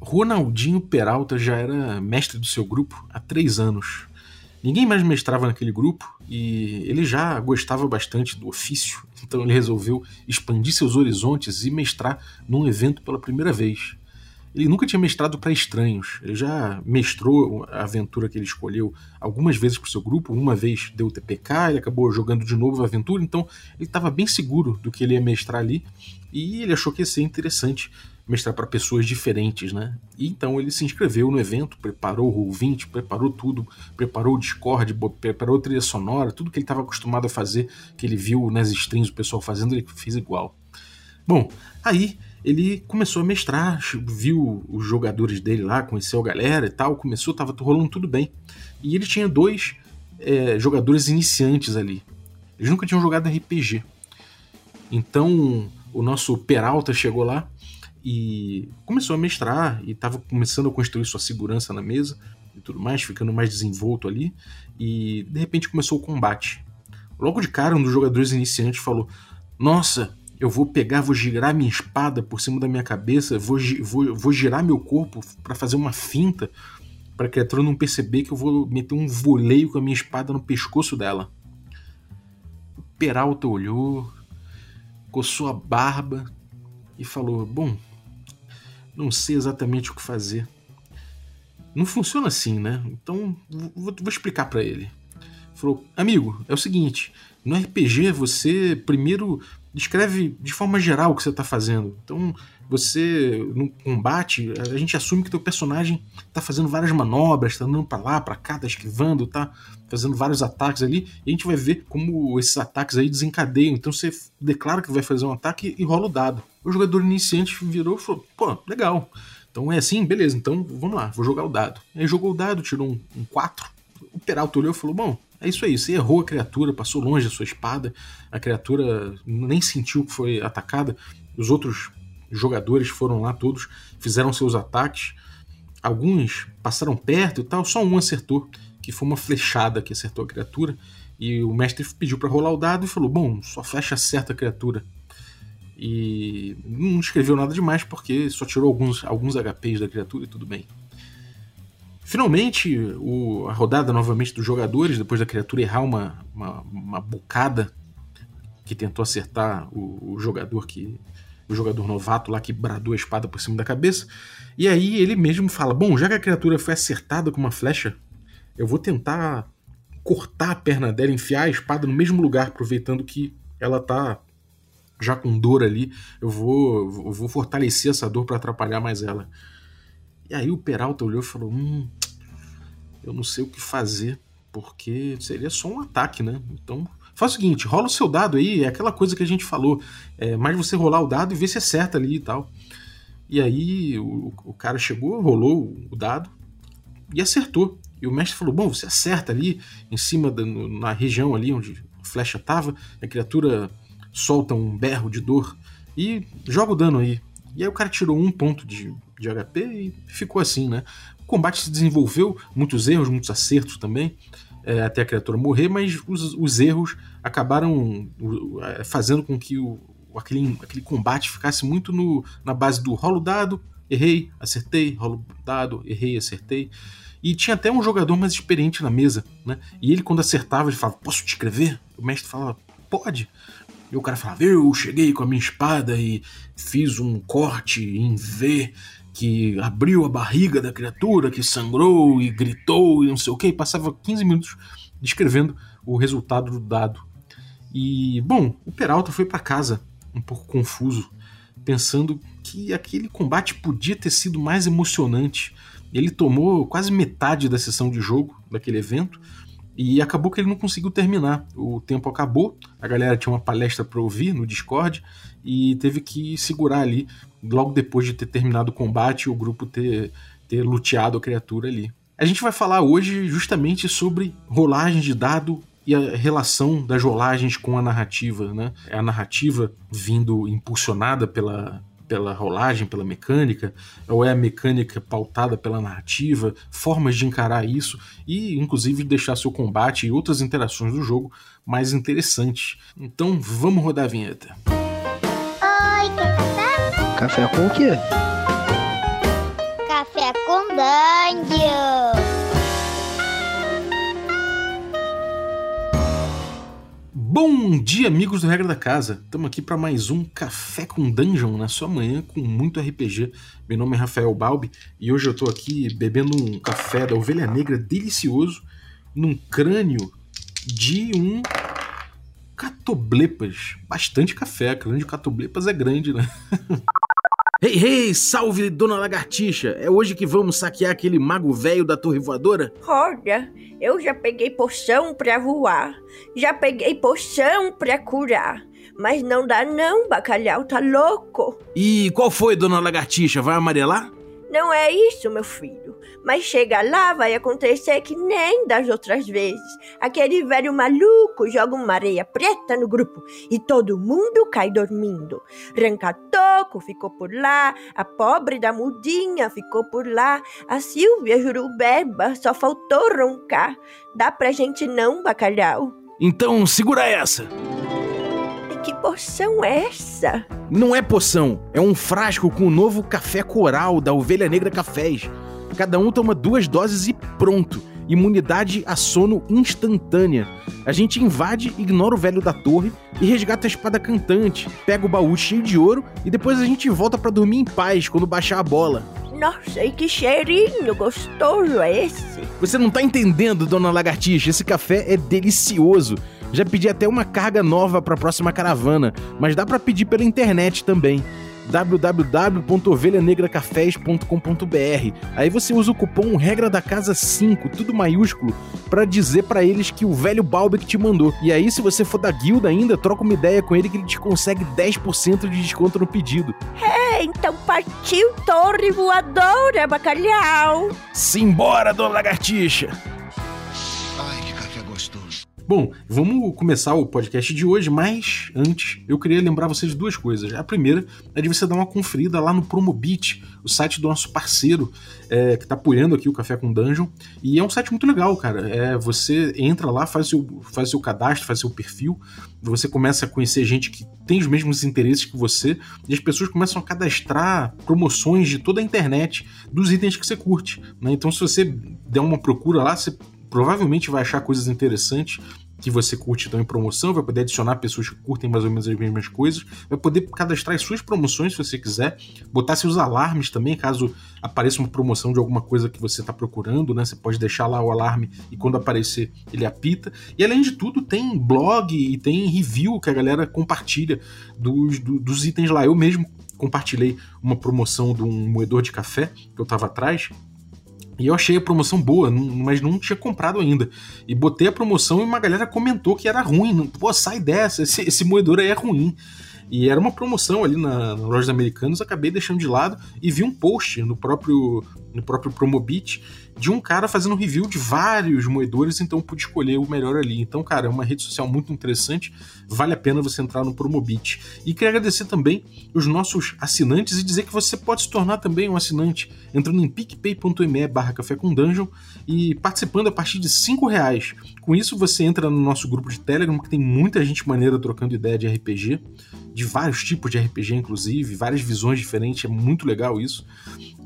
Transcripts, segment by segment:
Ronaldinho Peralta já era mestre do seu grupo há três anos. Ninguém mais mestrava naquele grupo e ele já gostava bastante do ofício, então ele resolveu expandir seus horizontes e mestrar num evento pela primeira vez. Ele nunca tinha mestrado para estranhos, ele já mestrou a aventura que ele escolheu algumas vezes para o seu grupo, uma vez deu o TPK, ele acabou jogando de novo a aventura, então ele estava bem seguro do que ele ia mestrar ali e ele achou que ia ser interessante mestrar para pessoas diferentes, né? E então ele se inscreveu no evento, preparou o Roll20, preparou tudo, preparou o Discord, preparou a trilha sonora, tudo que ele estava acostumado a fazer, que ele viu nas strings o pessoal fazendo, ele fez igual. Bom, aí ele começou a mestrar, viu os jogadores dele lá, conheceu a galera e tal, começou, tava rolando tudo bem. E ele tinha dois é, jogadores iniciantes ali. Eles nunca tinham jogado RPG. Então o nosso Peralta chegou lá e começou a mestrar e estava começando a construir sua segurança na mesa e tudo mais, ficando mais desenvolto ali. E de repente começou o combate. Logo de cara, um dos jogadores iniciantes falou: Nossa, eu vou pegar, vou girar minha espada por cima da minha cabeça, vou, vou, vou girar meu corpo para fazer uma finta para a criatura não perceber que eu vou meter um voleio com a minha espada no pescoço dela. O Peralta olhou, coçou a barba e falou: Bom, não sei exatamente o que fazer. Não funciona assim, né? Então vou, vou explicar para ele. Falou: Amigo, é o seguinte: no RPG você primeiro descreve de forma geral o que você está fazendo. Então, você no combate, a gente assume que teu personagem está fazendo várias manobras, está andando para lá, para cá, está esquivando, está fazendo vários ataques ali, e a gente vai ver como esses ataques aí desencadeiam. Então você declara que vai fazer um ataque e rola o dado. O jogador iniciante virou e falou: pô, legal. Então é assim, beleza, então vamos lá, vou jogar o dado. Aí jogou o dado, tirou um, um 4. O Peralta olhou e falou: bom, é isso aí, você errou a criatura, passou longe da sua espada, a criatura nem sentiu que foi atacada. Os outros jogadores foram lá todos, fizeram seus ataques. Alguns passaram perto e tal, só um acertou, que foi uma flechada que acertou a criatura. E o mestre pediu para rolar o dado e falou: Bom, só flecha acerta a criatura. E não escreveu nada demais porque só tirou alguns, alguns HPs da criatura e tudo bem. Finalmente, o, a rodada novamente dos jogadores, depois da criatura errar uma, uma, uma bocada que tentou acertar o, o, jogador que. O jogador novato lá que bradou a espada por cima da cabeça. E aí ele mesmo fala: Bom, já que a criatura foi acertada com uma flecha, eu vou tentar cortar a perna dela, enfiar a espada no mesmo lugar, aproveitando que ela tá já com dor ali. Eu vou, eu vou fortalecer essa dor para atrapalhar mais ela. E aí o Peralta olhou e falou: Hum, eu não sei o que fazer, porque seria só um ataque, né? Então faz o seguinte: rola o seu dado aí, é aquela coisa que a gente falou. É mais você rolar o dado e ver se acerta ali e tal. E aí o, o cara chegou, rolou o dado e acertou. E o mestre falou: Bom, você acerta ali em cima, da, na região ali onde a flecha tava, a criatura solta um berro de dor e joga o dano aí. E aí o cara tirou um ponto de, de HP e ficou assim, né? O combate se desenvolveu, muitos erros, muitos acertos também, é, até a criatura morrer, mas os, os erros acabaram é, fazendo com que o, aquele, aquele combate ficasse muito no, na base do rolo dado, errei, acertei, rolo dado, errei, acertei. E tinha até um jogador mais experiente na mesa, né? E ele, quando acertava, ele falava: Posso te escrever? O mestre falava: Pode. E o cara falava: Eu cheguei com a minha espada e fiz um corte em V que abriu a barriga da criatura, que sangrou e gritou e não sei o que. E passava 15 minutos descrevendo o resultado do dado. E, bom, o Peralta foi para casa um pouco confuso, pensando que aquele combate podia ter sido mais emocionante. Ele tomou quase metade da sessão de jogo daquele evento e acabou que ele não conseguiu terminar. O tempo acabou, a galera tinha uma palestra para ouvir no Discord e teve que segurar ali, logo depois de ter terminado o combate, o grupo ter, ter luteado a criatura ali. A gente vai falar hoje justamente sobre rolagem de dado e a relação das rolagens com a narrativa, né? É a narrativa vindo impulsionada pela, pela rolagem, pela mecânica, ou é a mecânica pautada pela narrativa, formas de encarar isso e, inclusive, deixar seu combate e outras interações do jogo mais interessantes. Então, vamos rodar a vinheta. Oi, quer café? Café com o quê? Dungeon! Bom dia, amigos do Regra da Casa. Estamos aqui para mais um Café com Dungeon na sua manhã com muito RPG. Meu nome é Rafael Balbi e hoje eu estou aqui bebendo um café da Ovelha Negra delicioso num crânio de um catoblepas. Bastante café, crânio de catoblepas é grande, né? Hey, hey, salve, dona Lagartixa! É hoje que vamos saquear aquele mago velho da torre voadora? Olha, eu já peguei poção pra voar, já peguei poção pra curar. Mas não dá não, bacalhau tá louco. E qual foi, dona Lagartixa? Vai amarelar? Não é isso, meu filho. Mas chega lá, vai acontecer que nem das outras vezes. Aquele velho maluco joga uma areia preta no grupo e todo mundo cai dormindo. Rancatoco ficou por lá, a pobre da mudinha ficou por lá, a Silvia Jurubeba só faltou roncar. Dá pra gente não, bacalhau? Então segura essa! Que poção é essa? Não é poção, é um frasco com o novo café coral da Ovelha Negra Cafés. Cada um toma duas doses e pronto. Imunidade a sono instantânea. A gente invade, ignora o velho da torre e resgata a espada cantante, pega o baú cheio de ouro e depois a gente volta para dormir em paz quando baixar a bola. Nossa, e que cheirinho gostoso é esse? Você não tá entendendo, dona Lagartixa, esse café é delicioso. Já pedi até uma carga nova para a próxima caravana, mas dá para pedir pela internet também www.ovelhanegracafés.com.br. Aí você usa o cupom regra da casa 5, tudo maiúsculo, para dizer para eles que o velho Balbec te mandou. E aí se você for da guilda ainda, troca uma ideia com ele que ele te consegue 10% de desconto no pedido. É, então partiu torre voadora, bacalhau. Simbora, dona lagartixa. Bom, vamos começar o podcast de hoje, mas antes eu queria lembrar vocês de duas coisas. A primeira é de você dar uma conferida lá no Promobit, o site do nosso parceiro é, que está apoiando aqui o Café com Dungeon. E é um site muito legal, cara. É, você entra lá, faz seu, faz seu cadastro, faz seu perfil, você começa a conhecer gente que tem os mesmos interesses que você, e as pessoas começam a cadastrar promoções de toda a internet dos itens que você curte. Né? Então, se você der uma procura lá, você provavelmente vai achar coisas interessantes que você curte estão em promoção, vai poder adicionar pessoas que curtem mais ou menos as mesmas coisas, vai poder cadastrar as suas promoções se você quiser, botar seus alarmes também, caso apareça uma promoção de alguma coisa que você está procurando, né? Você pode deixar lá o alarme e quando aparecer ele apita. E além de tudo, tem blog e tem review que a galera compartilha dos, do, dos itens lá. Eu mesmo compartilhei uma promoção de um moedor de café que eu estava atrás, e eu achei a promoção boa, mas não tinha comprado ainda. E botei a promoção e uma galera comentou que era ruim. Pô, sai dessa, esse, esse moedor aí é ruim. E era uma promoção ali na, na loja americanos, acabei deixando de lado e vi um post no próprio no próprio Promobit de um cara fazendo review de vários moedores, então pude escolher o melhor ali. Então, cara, é uma rede social muito interessante, vale a pena você entrar no Promobit. E queria agradecer também os nossos assinantes e dizer que você pode se tornar também um assinante entrando em picpay.me barra café com dungeon e participando a partir de 5 reais. Com isso você entra no nosso grupo de Telegram, que tem muita gente maneira trocando ideia de RPG, de vários tipos de RPG inclusive, várias visões diferentes, é muito legal isso.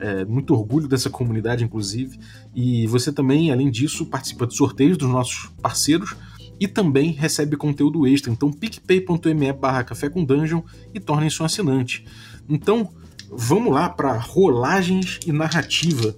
É, muito orgulho dessa comunidade, inclusive. E você também, além disso, participa de sorteios dos nossos parceiros e também recebe conteúdo extra. Então, picpay.me barra café com dungeon e tornem-se um assinante. Então, vamos lá para rolagens e narrativa.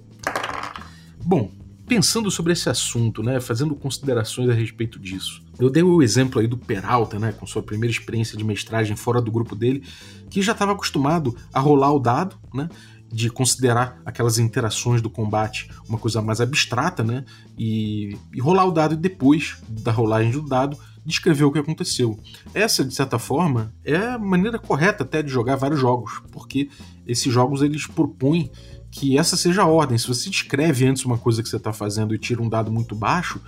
Bom, pensando sobre esse assunto, né, fazendo considerações a respeito disso. Eu dei o exemplo aí do Peralta, né, com sua primeira experiência de mestragem fora do grupo dele, que já estava acostumado a rolar o dado, né, de considerar aquelas interações do combate uma coisa mais abstrata, né? E, e, rolar o dado e depois da rolagem do dado descrever o que aconteceu. Essa, de certa forma, é a maneira correta até de jogar vários jogos, porque esses jogos eles propõem que essa seja a ordem. Se você descreve antes uma coisa que você está fazendo e tira um dado muito baixo,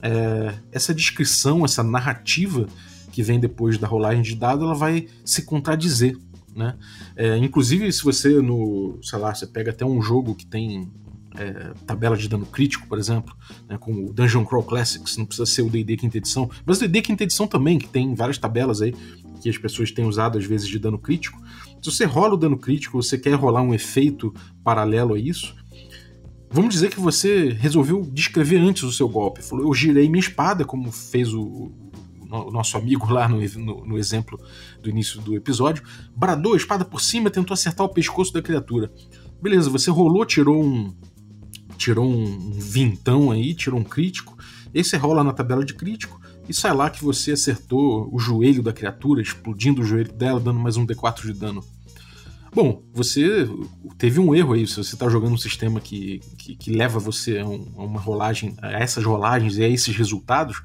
é, essa descrição, essa narrativa que vem depois da rolagem de dado, ela vai se contradizer né? É, inclusive, se você no, sei lá, você pega até um jogo que tem é, tabela de dano crítico, por exemplo, né, como o Dungeon Crawl Classics, não precisa ser o D&D quinta edição, mas o D&D quinta edição também, que tem várias tabelas aí que as pessoas têm usado às vezes de dano crítico. Se você rola o dano crítico, você quer rolar um efeito paralelo a isso, Vamos dizer que você resolveu descrever antes o seu golpe. Falou, eu girei minha espada, como fez o, nosso amigo lá no, no, no, exemplo do início do episódio. Bradou a espada por cima, tentou acertar o pescoço da criatura. Beleza, você rolou, tirou um. Tirou um vintão aí, tirou um crítico. Esse rola na tabela de crítico. E sai lá que você acertou o joelho da criatura, explodindo o joelho dela, dando mais um D4 de dano. Bom, você teve um erro aí. Se você está jogando um sistema que, que, que leva você a, um, a, uma rolagem, a essas rolagens e a esses resultados,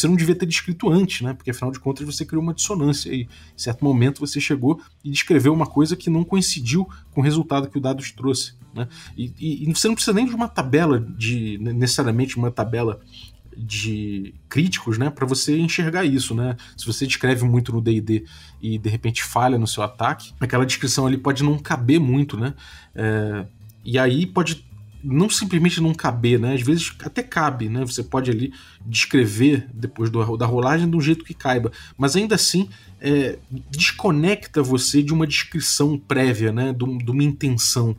você não devia ter descrito antes, né? Porque afinal de contas você criou uma dissonância e em certo momento você chegou e descreveu uma coisa que não coincidiu com o resultado que o dado te trouxe, né? E, e, e você não precisa nem de uma tabela de necessariamente uma tabela de críticos, né, para você enxergar isso, né? Se você descreve muito no D&D e de repente falha no seu ataque, aquela descrição ali pode não caber muito, né? É, e aí pode não simplesmente não caber, né? Às vezes até cabe, né? Você pode ali descrever depois do, da rolagem do jeito que caiba, mas ainda assim é, desconecta você de uma descrição prévia, né? De, uma intenção.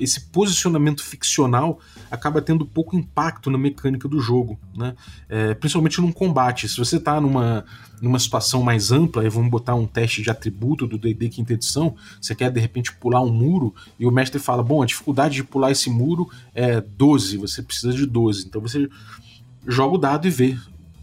Esse posicionamento ficcional acaba tendo pouco impacto na mecânica do jogo, né? É, principalmente num combate. Se você está numa, numa situação mais ampla, e vamos botar um teste de atributo do D&D quinta edição, você quer de repente pular um muro e o mestre fala, bom, a dificuldade de pular esse muro é 12, você precisa de 12. Então você joga o dado e vê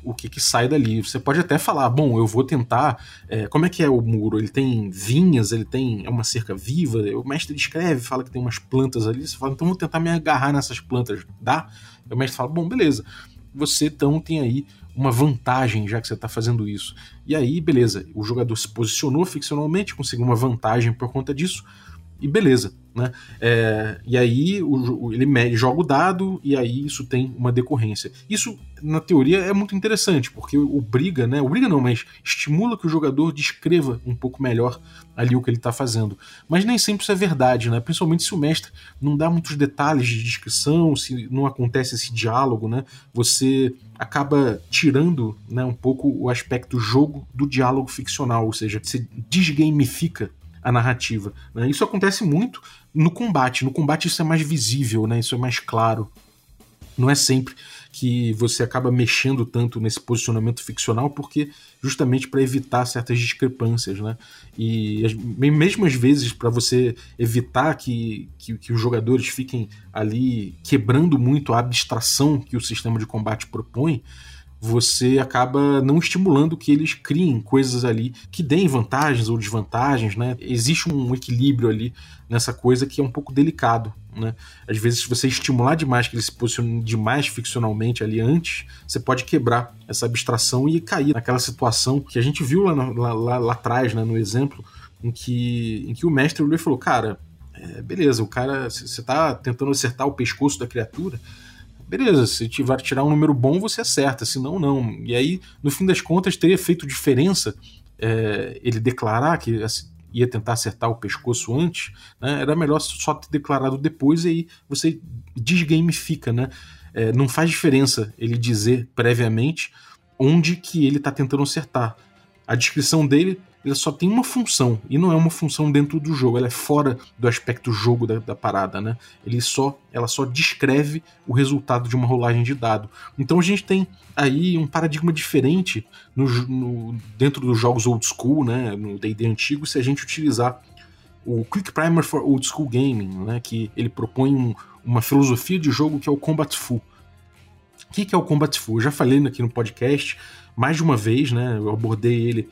o que, que sai dali. Você pode até falar, bom, eu vou tentar. É, como é que é o muro? Ele tem vinhas, ele tem. É uma cerca viva. O mestre descreve, fala que tem umas plantas ali. Você fala, então vou tentar me agarrar nessas plantas. Dá? O mestre fala, bom, beleza. Você então tem aí uma vantagem já que você está fazendo isso. E aí, beleza, o jogador se posicionou ficcionalmente, conseguiu uma vantagem por conta disso e beleza. Né? É, e aí o, ele joga o dado e aí isso tem uma decorrência. Isso, na teoria, é muito interessante, porque obriga, né? Obriga não, mas estimula que o jogador descreva um pouco melhor ali o que ele está fazendo. Mas nem sempre isso é verdade, né? Principalmente se o mestre não dá muitos detalhes de descrição, se não acontece esse diálogo, né? Você acaba tirando né, um pouco o aspecto jogo do diálogo ficcional, ou seja, você desgamifica a narrativa. Né? Isso acontece muito no combate. No combate isso é mais visível, né? isso é mais claro. Não é sempre que você acaba mexendo tanto nesse posicionamento ficcional, porque justamente para evitar certas discrepâncias, né? E mesmo às vezes para você evitar que, que, que, os jogadores fiquem ali quebrando muito a abstração que o sistema de combate propõe, você acaba não estimulando que eles criem coisas ali que deem vantagens ou desvantagens, né? Existe um equilíbrio ali nessa coisa que é um pouco delicado, né? Às vezes, se você estimular demais que eles se posicionem demais ficcionalmente ali antes, você pode quebrar essa abstração e cair naquela situação que a gente viu lá, lá, lá, lá atrás, né, no exemplo, em que, em que o mestre falou: Cara, é, beleza, o cara, você está tentando acertar o pescoço da criatura beleza, se tiver tirar um número bom, você acerta, senão não. E aí, no fim das contas, teria feito diferença é, ele declarar que ia tentar acertar o pescoço antes, né? era melhor só ter declarado depois e aí você desgamifica, né? É, não faz diferença ele dizer previamente onde que ele está tentando acertar. A descrição dele ele só tem uma função, e não é uma função dentro do jogo, ela é fora do aspecto jogo da, da, parada, né? Ele só, ela só descreve o resultado de uma rolagem de dado. Então a gente tem aí um paradigma diferente no, no dentro dos jogos old school, né? No D&D antigo, se a gente utilizar o Quick Primer for Old School Gaming, né? Que ele propõe um, uma filosofia de jogo que é o Combat Full. O que, que é o Combat Full? Eu já falei aqui no podcast mais de uma vez, né? Eu abordei ele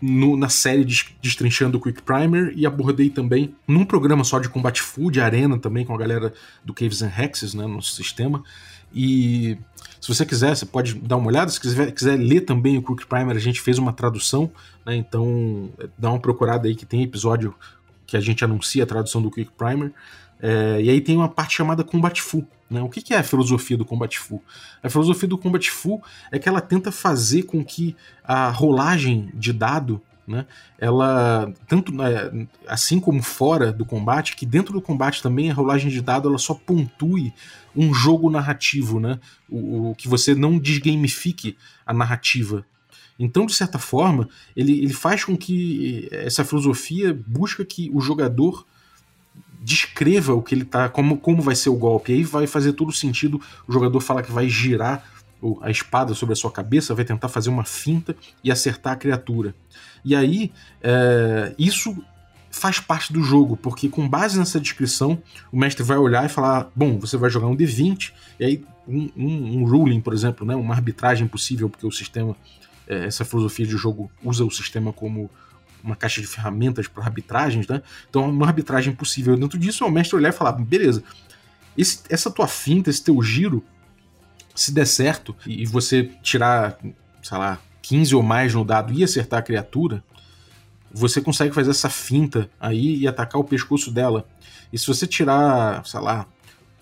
no, na série Destrinchando o Quick Primer e abordei também num programa só de combate de arena também, com a galera do Caves and Hexes, né, no sistema. E se você quiser, você pode dar uma olhada. Se quiser, quiser ler também o Quick Primer, a gente fez uma tradução, né, então dá uma procurada aí que tem episódio que a gente anuncia a tradução do Quick Primer. É, e aí tem uma parte chamada Combat Full. Né? O que, que é a filosofia do Combat Full? A filosofia do Combat Full é que ela tenta fazer com que a rolagem de dado né, ela tanto né, assim como fora do combate, que dentro do combate também a rolagem de dado ela só pontue um jogo narrativo, né, o, o que você não desgamifique a narrativa. Então, de certa forma, ele, ele faz com que essa filosofia busca que o jogador descreva o que ele tá, como, como vai ser o golpe. Aí vai fazer todo sentido o jogador falar que vai girar a espada sobre a sua cabeça, vai tentar fazer uma finta e acertar a criatura. E aí, é, isso faz parte do jogo, porque com base nessa descrição, o mestre vai olhar e falar: bom, você vai jogar um D20, e aí um, um, um ruling, por exemplo, né, uma arbitragem possível, porque o sistema, é, essa filosofia de jogo usa o sistema como uma caixa de ferramentas para arbitragens, né? Então, uma arbitragem possível dentro disso é o mestre olhar e falar: beleza, esse, essa tua finta, esse teu giro, se der certo e você tirar, sei lá, 15 ou mais no dado e acertar a criatura, você consegue fazer essa finta aí e atacar o pescoço dela. E se você tirar, sei lá,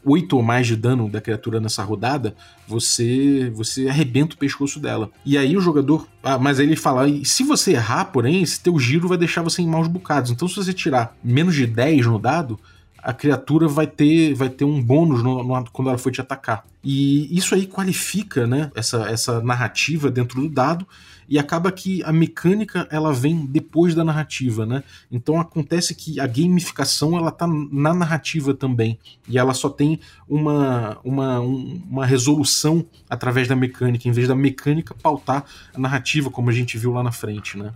8 ou mais de dano da criatura nessa rodada, você você arrebenta o pescoço dela. E aí o jogador. Ah, mas aí ele fala: se você errar, porém, esse teu giro vai deixar você em maus bocados. Então, se você tirar menos de 10 no dado, a criatura vai ter, vai ter um bônus no, no, quando ela for te atacar. E isso aí qualifica né, essa, essa narrativa dentro do dado e acaba que a mecânica ela vem depois da narrativa, né? Então acontece que a gamificação ela tá na narrativa também e ela só tem uma, uma, uma resolução através da mecânica, em vez da mecânica pautar a narrativa, como a gente viu lá na frente, né?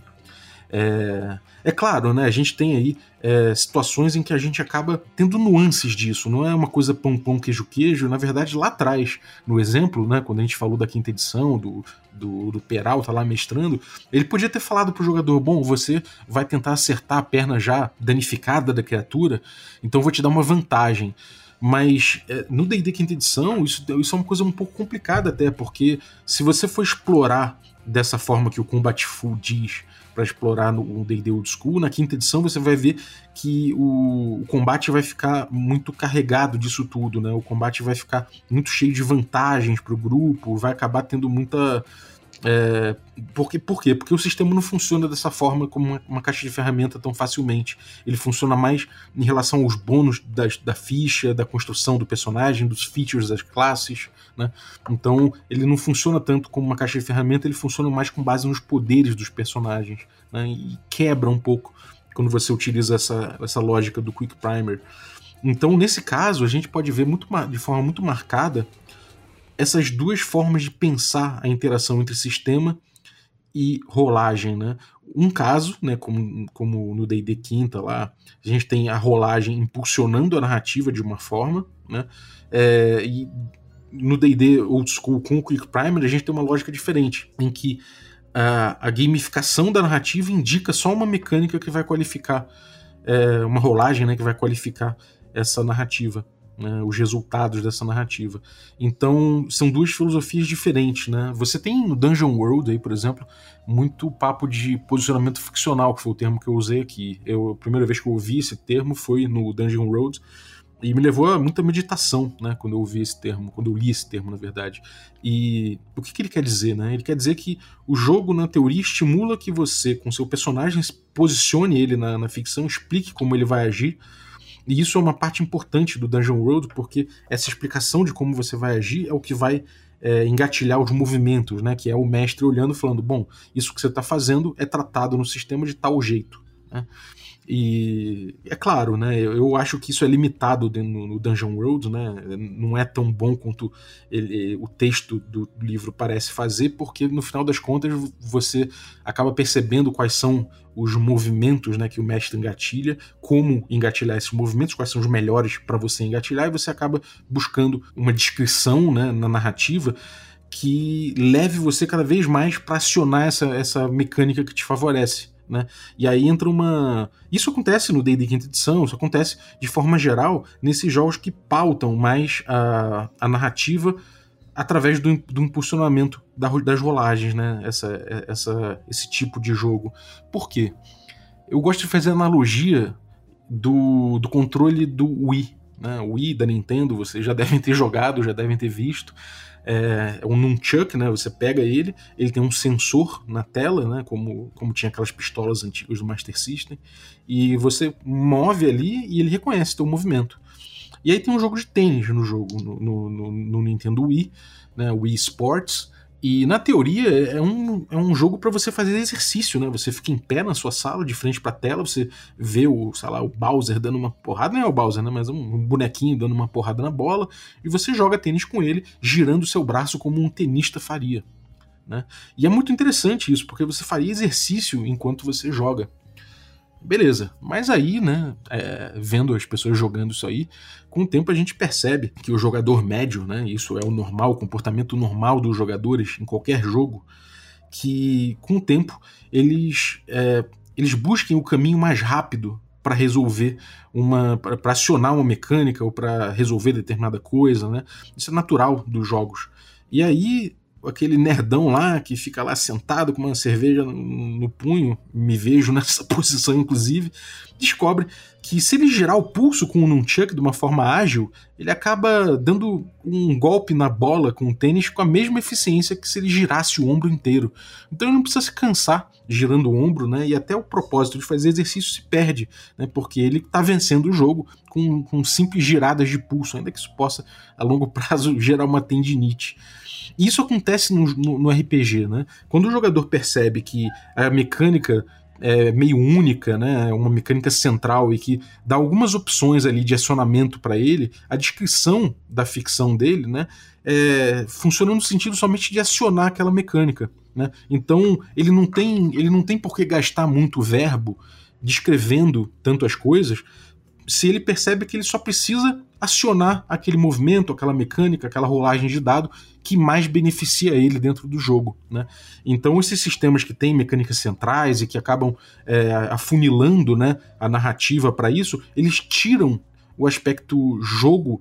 É, é claro, né? A gente tem aí é, situações em que a gente acaba tendo nuances disso, não é uma coisa pão, pão, queijo, queijo. Na verdade, lá atrás, no exemplo, né, quando a gente falou da quinta edição, do, do, do Peralta lá mestrando, ele podia ter falado pro jogador: bom, você vai tentar acertar a perna já danificada da criatura, então vou te dar uma vantagem. Mas é, no DD quinta edição, isso, isso é uma coisa um pouco complicada até, porque se você for explorar dessa forma que o Combat Full diz, para explorar no D&D Old School. Na quinta edição você vai ver que o, o, combate vai ficar muito carregado disso tudo, né? O combate vai ficar muito cheio de vantagens para o grupo, vai acabar tendo muita é, porque, por quê? Porque o sistema não funciona dessa forma como uma, uma, caixa de ferramenta tão facilmente. Ele funciona mais em relação aos bônus das, da ficha, da construção do personagem, dos features das classes. Né? Então ele não funciona tanto como uma caixa de ferramenta, ele funciona mais com base nos poderes dos personagens. Né? E quebra um pouco quando você utiliza essa, essa lógica do Quick Primer. Então, nesse caso, a gente pode ver muito, de forma muito marcada essas duas formas de pensar a interação entre sistema e rolagem, né? Um caso, né, como, como no D&D quinta lá, a gente tem a rolagem impulsionando a narrativa de uma forma, né? É, e no D&D old school com o Quick Primer a gente tem uma lógica diferente, em que a, a gamificação da narrativa indica só uma mecânica que vai qualificar é, uma rolagem, né, que vai qualificar essa narrativa né, os resultados dessa narrativa. Então, são duas filosofias diferentes, né? Você tem no Dungeon World aí, por exemplo, muito papo de posicionamento ficcional, que foi o termo que eu usei aqui. Eu, a primeira vez que eu ouvi esse termo foi no Dungeon World, e me levou a muita meditação, né, quando eu ouvi esse termo, quando eu li esse termo, na verdade. E o que, que ele quer dizer, né? Ele quer dizer que o jogo, na teoria, estimula que você, com seu personagem, posicione ele na, na ficção, explique como ele vai agir, e isso é uma parte importante do Dungeon World, porque essa explicação de como você vai agir é o que vai é, engatilhar os movimentos, né? Que é o mestre olhando falando: bom, isso que você está fazendo é tratado no sistema de tal jeito. Né? E é claro, né? Eu acho que isso é limitado no Dungeon World, né? Não é tão bom quanto ele, o texto do livro parece fazer, porque no final das contas você acaba percebendo quais são os movimentos né, que o mestre engatilha, como engatilhar esses movimentos, quais são os melhores para você engatilhar, e você acaba buscando uma descrição né, na narrativa que leve você cada vez mais para acionar essa, essa mecânica que te favorece. Né? E aí entra uma. Isso acontece no D&D quinta edição, isso acontece de forma geral nesses jogos que pautam mais a, a narrativa através do, do impulsionamento da, das rolagens, né? Essa, essa, esse tipo de jogo. Por quê? Eu gosto de fazer analogia do, do controle do Wii. Né? O Wii da Nintendo, vocês já devem ter jogado, já devem ter visto é, é um nunchuck, né? Você pega ele, ele tem um sensor na tela, né? Como, como tinha aquelas pistolas antigas do Master System, e você move ali e ele reconhece teu movimento. E aí tem um jogo de tênis no jogo, no, no, no Nintendo Wii, né? Wii Sports, E na teoria é um, é um jogo para você fazer exercício, né? Você fica em pé na sua sala, de frente pra tela, você vê o, sei lá, o Bowser dando uma porrada, não é o Bowser, né? Mas um, um bonequinho dando uma porrada na bola, e você joga tênis com ele, girando o seu braço como um tenista faria. Né? E é muito interessante isso, porque você faria exercício enquanto você joga. Beleza, mas aí, né, é, vendo as pessoas jogando isso aí, com o tempo a gente percebe que o jogador médio, né, isso é o normal, o comportamento normal dos jogadores em qualquer jogo, que com o tempo eles, é, eles busquem o caminho mais rápido para resolver uma. para acionar uma mecânica ou para resolver determinada coisa, né? Isso é natural dos jogos. E aí aquele nerdão lá que fica lá sentado com uma cerveja no, no, punho, me vejo nessa posição inclusive, descobre que se ele girar o pulso com o nunchuck de uma forma ágil, ele acaba dando um golpe na bola com o tênis com a mesma eficiência que se ele girasse o ombro inteiro. Então ele não precisa se cansar girando o ombro, né? E até o propósito de fazer exercício se perde, né? Porque ele está vencendo o jogo com, com simples giradas de pulso, ainda que isso possa a longo prazo gerar uma tendinite. E isso acontece no, no, no RPG, né? Quando o jogador percebe que a mecânica é meio única, né? É uma mecânica central e que dá algumas opções ali de acionamento para ele, a descrição da ficção dele, né? É, funciona no sentido somente de acionar aquela mecânica, né? Então ele não tem ele não tem por que gastar muito verbo descrevendo tanto as coisas, se ele percebe que ele só precisa acionar aquele movimento, aquela mecânica, aquela rolagem de dado que mais beneficia ele dentro do jogo. Né? Então, esses sistemas que têm mecânicas centrais e que acabam é, afunilando né, a narrativa para isso, eles tiram o aspecto jogo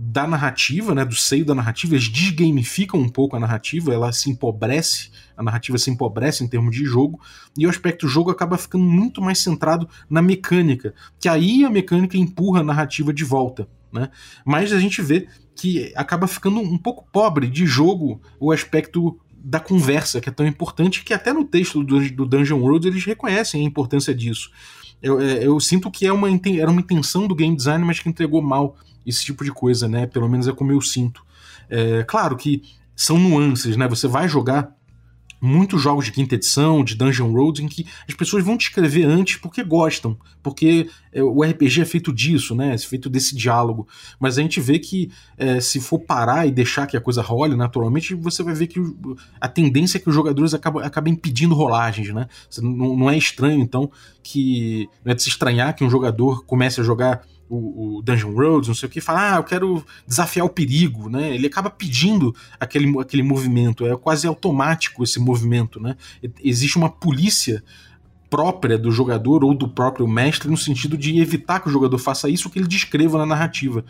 da narrativa, né, do seio da narrativa, eles desgamificam um pouco a narrativa, ela se empobrece, a narrativa se empobrece em termos de jogo, e o aspecto jogo acaba ficando muito mais centrado na mecânica, que aí a mecânica empurra a narrativa de volta. Né? Mas a gente vê que acaba ficando um pouco pobre de jogo o aspecto da conversa, que é tão importante, que até no texto do, Dungeon World eles reconhecem a importância disso. Eu, é, eu, sinto que é uma, era uma intenção do game design, mas que entregou mal esse tipo de coisa, né? Pelo menos é como eu sinto. É, claro que são nuances, né? Você vai jogar muitos jogos de quinta edição, de Dungeon Road, em que as pessoas vão te escrever antes porque gostam, porque é, o RPG é feito disso, né? É feito desse diálogo. Mas a gente vê que é, se for parar e deixar que a coisa role naturalmente, você vai ver que a tendência é que os jogadores acabam, acabem pedindo rolagens, né? Não, não é estranho, então, que. Não é de se estranhar que um jogador comece a jogar o, o, Dungeon Roads, não sei o que, fala, ah, eu quero desafiar o perigo, né? Ele acaba pedindo aquele, aquele movimento, é quase automático esse movimento, né? Existe uma polícia própria do jogador ou do próprio mestre no sentido de evitar que o jogador faça isso que ele descreva na narrativa.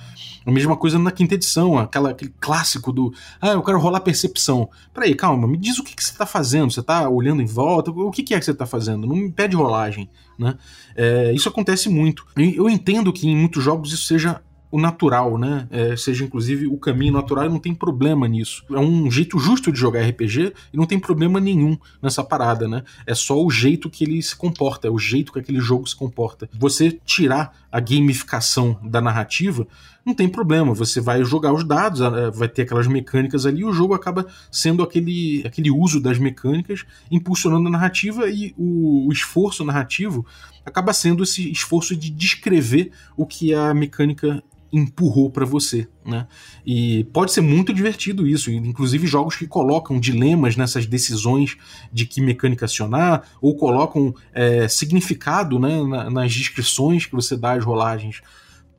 A mesma coisa na quinta edição, aquela, aquele clássico do ah, eu quero rolar percepção. Peraí, calma, me diz o que, que você está fazendo. Você está olhando em volta? O que, que é que você está fazendo? Não me pede rolagem. Né? É, isso acontece muito. Eu entendo que em muitos jogos isso seja o natural, né? É, seja inclusive o caminho natural não tem problema nisso. É um jeito justo de jogar RPG e não tem problema nenhum nessa parada, né? É só o jeito que ele se comporta, é o jeito que aquele jogo se comporta. Você tirar a gamificação da narrativa, não tem problema. Você vai jogar os dados, vai ter aquelas mecânicas ali, e o jogo acaba sendo aquele, aquele uso das mecânicas impulsionando a narrativa e o, o esforço narrativo acaba sendo esse esforço de descrever o que a mecânica empurrou para você, né? E pode ser muito divertido isso, inclusive jogos que colocam dilemas nessas decisões de que mecânica acionar ou colocam é, significado né, nas descrições que você dá às rolagens.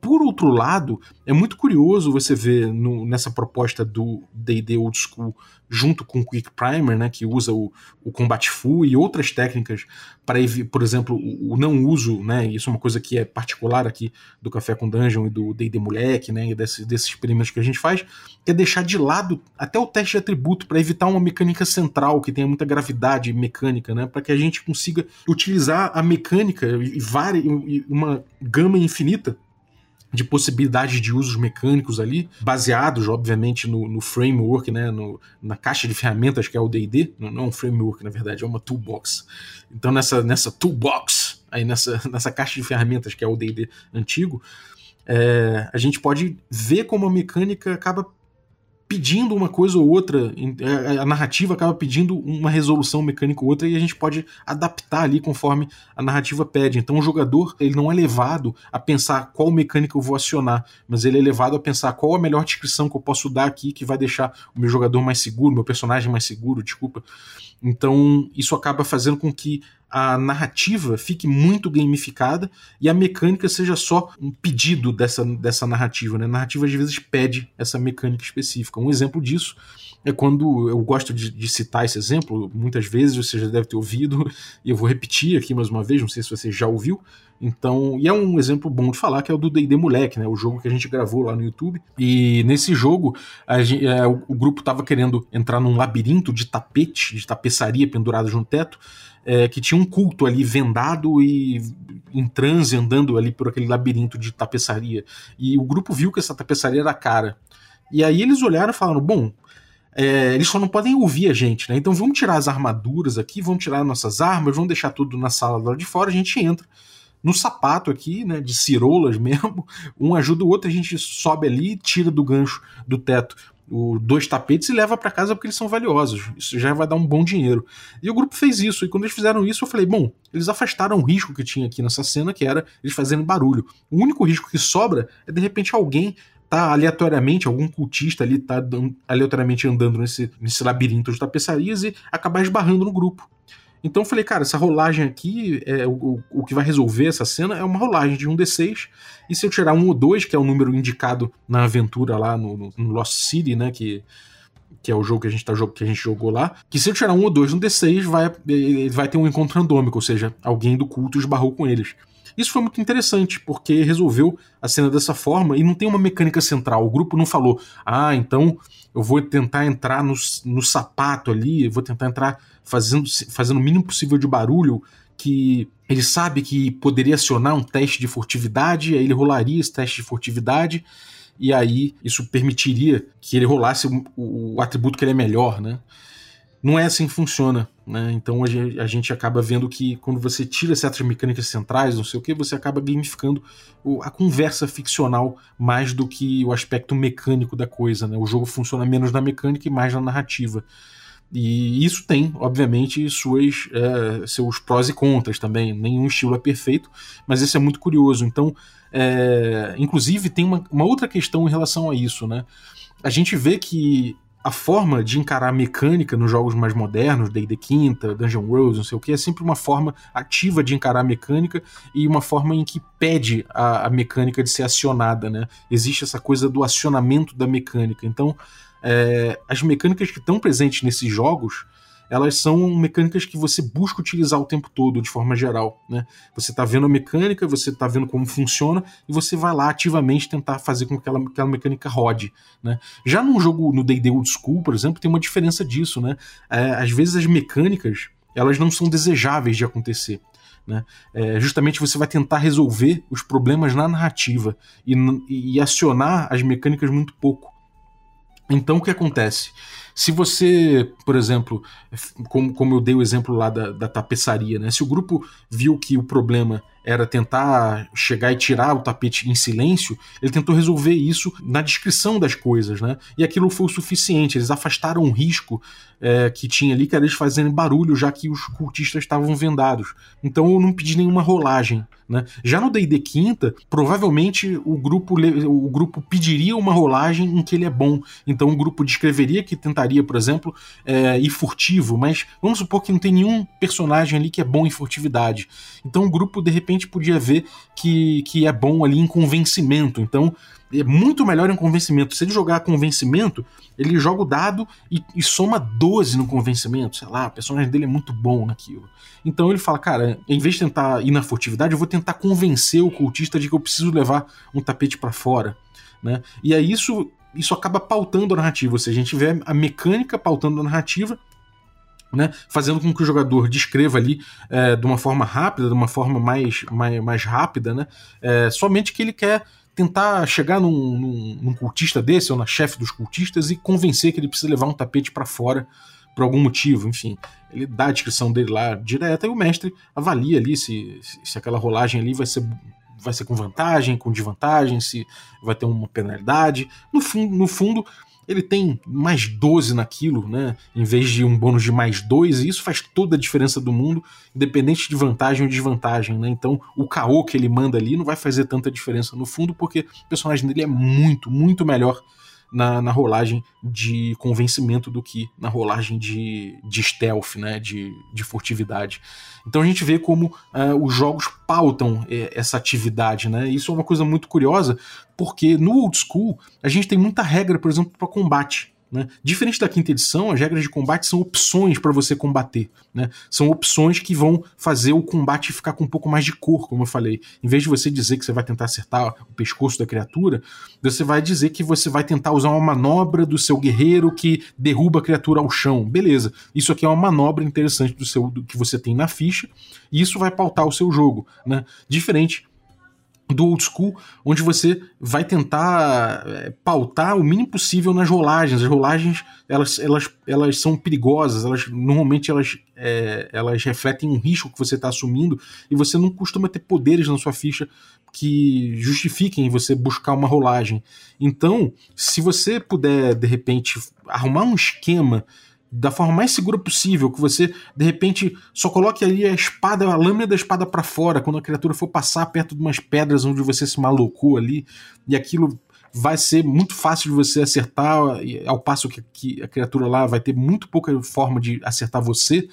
Por outro lado, é muito curioso você ver no, nessa proposta do D&D Old School junto com o Quick Primer, né, que usa o, o Combat Full e outras técnicas para, por exemplo, o, o, não uso, né, isso é uma coisa que é particular aqui do Café com Dungeon e do D&D Moleque, né, e desse, desses experimentos que a gente faz, que é deixar de lado até o teste de atributo para evitar uma mecânica central que tenha muita gravidade mecânica, né, para que a gente consiga utilizar a mecânica e, e uma gama infinita de possibilidades de usos mecânicos ali, baseados, obviamente, no, no framework, né, no, na caixa de ferramentas que é o D&D, não, não é um framework, na verdade, é uma toolbox. Então, nessa, nessa toolbox, aí nessa, nessa caixa de ferramentas que é o D&D antigo, é, a gente pode ver como a mecânica acaba pedindo uma coisa ou outra, é, a narrativa acaba pedindo uma resolução mecânica ou outra e a gente pode adaptar ali conforme a narrativa pede. Então o jogador ele não é levado a pensar qual mecânica eu vou acionar, mas ele é levado a pensar qual a melhor descrição que eu posso dar aqui que vai deixar o meu jogador mais seguro, meu personagem mais seguro, desculpa. Então isso acaba fazendo com que a narrativa fique muito gamificada e a mecânica seja só um pedido dessa, dessa narrativa. Né? A narrativa às vezes pede essa mecânica específica. Um exemplo disso é quando eu gosto de, de, citar esse exemplo, muitas vezes você já deve ter ouvido, e eu vou repetir aqui mais uma vez, não sei se você já ouviu. Então, e é um exemplo bom de falar que é o do D&D Moleque, né? O jogo que a gente gravou lá no YouTube. E nesse jogo, gente, é, o, o, grupo estava querendo entrar num labirinto de tapete, de tapeçaria pendurada no teto, é, que tinha um culto ali vendado e em transe andando ali por aquele labirinto de tapeçaria. E o grupo viu que essa tapeçaria era cara. E aí eles olharam e falaram: bom, é, eles só não podem ouvir a gente, né? Então vamos tirar as armaduras aqui, vamos tirar nossas armas, vamos deixar tudo na sala lá de fora, a gente entra no sapato aqui, né, de cirolas mesmo, um ajuda o outro, a gente sobe ali, tira do gancho do teto o, dois tapetes e leva para casa porque eles são valiosos. Isso já vai dar um bom dinheiro. E o grupo fez isso. E quando eles fizeram isso, eu falei: bom, eles afastaram o risco que tinha aqui nessa cena, que era eles fazendo barulho. O único risco que sobra é de repente alguém tá aleatoriamente, algum cultista ali tá aleatoriamente andando nesse, nesse labirinto de tapeçarias e acabar esbarrando no grupo. Então eu falei, cara, essa rolagem aqui, é o, o que vai resolver essa cena é uma rolagem de um D6. E se eu tirar um ou dois, que é o número indicado na aventura lá no, no, no Lost City, né? Que, que é o jogo que a gente, tá, que a gente jogou lá, que se eu tirar um ou dois no D6, vai, vai ter um encontro randômico, ou seja, alguém do culto esbarrou com eles. Isso foi muito interessante, porque resolveu a cena dessa forma e não tem uma mecânica central. O grupo não falou, ah, então eu vou tentar entrar no, no sapato ali, vou tentar entrar fazendo, fazendo o mínimo possível de barulho, que ele sabe que poderia acionar um teste de furtividade, aí ele rolaria esse teste de furtividade, e aí isso permitiria que ele rolasse o, o atributo que ele é melhor, né? Não é assim que funciona. Né? Então a gente acaba vendo que quando você tira certas mecânicas centrais, não sei o que, você acaba gamificando a conversa ficcional mais do que o aspecto mecânico da coisa. Né? O jogo funciona menos na mecânica e mais na narrativa. E isso tem, obviamente, suas, é, seus prós e contras também. Nenhum estilo é perfeito, mas esse é muito curioso. Então, é, inclusive, tem uma, uma outra questão em relação a isso. Né? A gente vê que a forma de encarar a mecânica nos jogos mais modernos, D&D Quinta, Dungeon World, não sei o que, é sempre uma forma ativa de encarar a mecânica e uma forma em que pede a, a mecânica de ser acionada, né? Existe essa coisa do acionamento da mecânica. Então, é, as mecânicas que estão presentes nesses jogos elas são mecânicas que você busca utilizar o tempo todo, de forma geral. Né? Você está vendo a mecânica, você está vendo como funciona, e você vai lá ativamente tentar fazer com que aquela, aquela mecânica rode. Né? Já num jogo no D&D Old School, por exemplo, tem uma diferença disso. Né? É, às vezes as mecânicas elas não são desejáveis de acontecer. Né? É, justamente você vai tentar resolver os problemas na narrativa e, e acionar as mecânicas muito pouco. Então o que acontece? Se você, por exemplo, como, como eu dei o exemplo lá da, da tapeçaria, né? Se o grupo viu que o problema era tentar chegar e tirar o tapete em silêncio, ele tentou resolver isso na descrição das coisas, né? E aquilo foi o suficiente. Eles afastaram o risco é, que tinha ali, que era eles fazerem barulho, já que os cultistas estavam vendados. Então eu não pedi nenhuma rolagem. Né? Já no D&D Quinta, provavelmente o grupo, o grupo pediria uma rolagem em que ele é bom. Então o grupo descreveria que tentaria, por exemplo, é, ir furtivo, mas vamos supor que não tem nenhum personagem ali que é bom em furtividade. Então o grupo, de repente, podia ver que, que é bom ali em convencimento. Então é muito melhor em convencimento. Se ele jogar convencimento, ele joga o dado e, e, soma 12 no convencimento. Sei lá, o personagem dele é muito bom naquilo. Então ele fala, cara, em vez de tentar ir na furtividade, eu vou tentar convencer o cultista de que eu preciso levar um tapete para fora. Né? E aí isso, isso acaba pautando a narrativa. Ou seja, a gente vê a mecânica pautando a narrativa né, fazendo com que o jogador descreva ali é, de uma forma rápida, de uma forma mais, mais, mais rápida, né, é, somente que ele quer tentar chegar num, num, num cultista desse, ou na chefe dos cultistas, e convencer que ele precisa levar um tapete para fora por algum motivo, enfim. Ele dá a descrição dele lá direta e o mestre avalia ali se, se aquela rolagem ali vai ser vai ser com vantagem, com desvantagem, se vai ter uma penalidade. No, fundo, no fundo, ele tem mais 12 naquilo, né? Em vez de um bônus de mais 2, e isso faz toda a diferença do mundo, independente de vantagem ou desvantagem, né? Então, o caô que ele manda ali não vai fazer tanta diferença no fundo, porque o personagem dele é muito, muito melhor na, na rolagem de convencimento do que na rolagem de, de stealth, né, de, de furtividade. Então a gente vê como uh, os jogos pautam eh, essa atividade, né? Isso é uma coisa muito curiosa, porque no old school a gente tem muita regra, por exemplo, para combate. Né? Diferente da quinta edição, as regras de combate são opções para você combater. Né? São opções que vão fazer o combate ficar com um pouco mais de cor, como eu falei. Em vez de você dizer que você vai tentar acertar o pescoço da criatura, você vai dizer que você vai tentar usar uma manobra do seu guerreiro que derruba a criatura ao chão. Beleza. Isso aqui é uma manobra interessante do seu do que você tem na ficha, e isso vai pautar o seu jogo. Né? Diferente do old school, onde você vai tentar é, pautar o mínimo possível nas rolagens. As rolagens elas, elas, elas são perigosas, elas normalmente elas, é, elas refletem um risco que você está assumindo e você não costuma ter poderes na sua ficha que justifiquem você buscar uma rolagem. Então, se você puder de repente arrumar um esquema da forma mais segura possível, que você de repente só coloque ali a espada, a lâmina da espada para fora quando a criatura for passar perto de umas pedras onde você se malucou ali, e aquilo vai ser muito fácil de você acertar, ao passo que, que a criatura lá vai ter muito pouca forma de acertar você.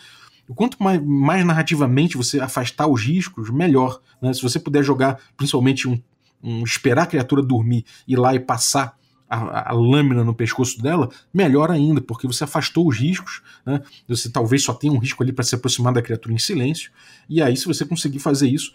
Quanto mais, mais narrativamente você afastar os riscos, melhor. Né? Se você puder jogar, principalmente um, um esperar a criatura dormir, ir lá e passar a, a, lâmina no pescoço dela, melhor ainda, porque você afastou os riscos, né? Você talvez só tenha um risco ali para se aproximar da criatura em silêncio, e aí, se você conseguir fazer isso,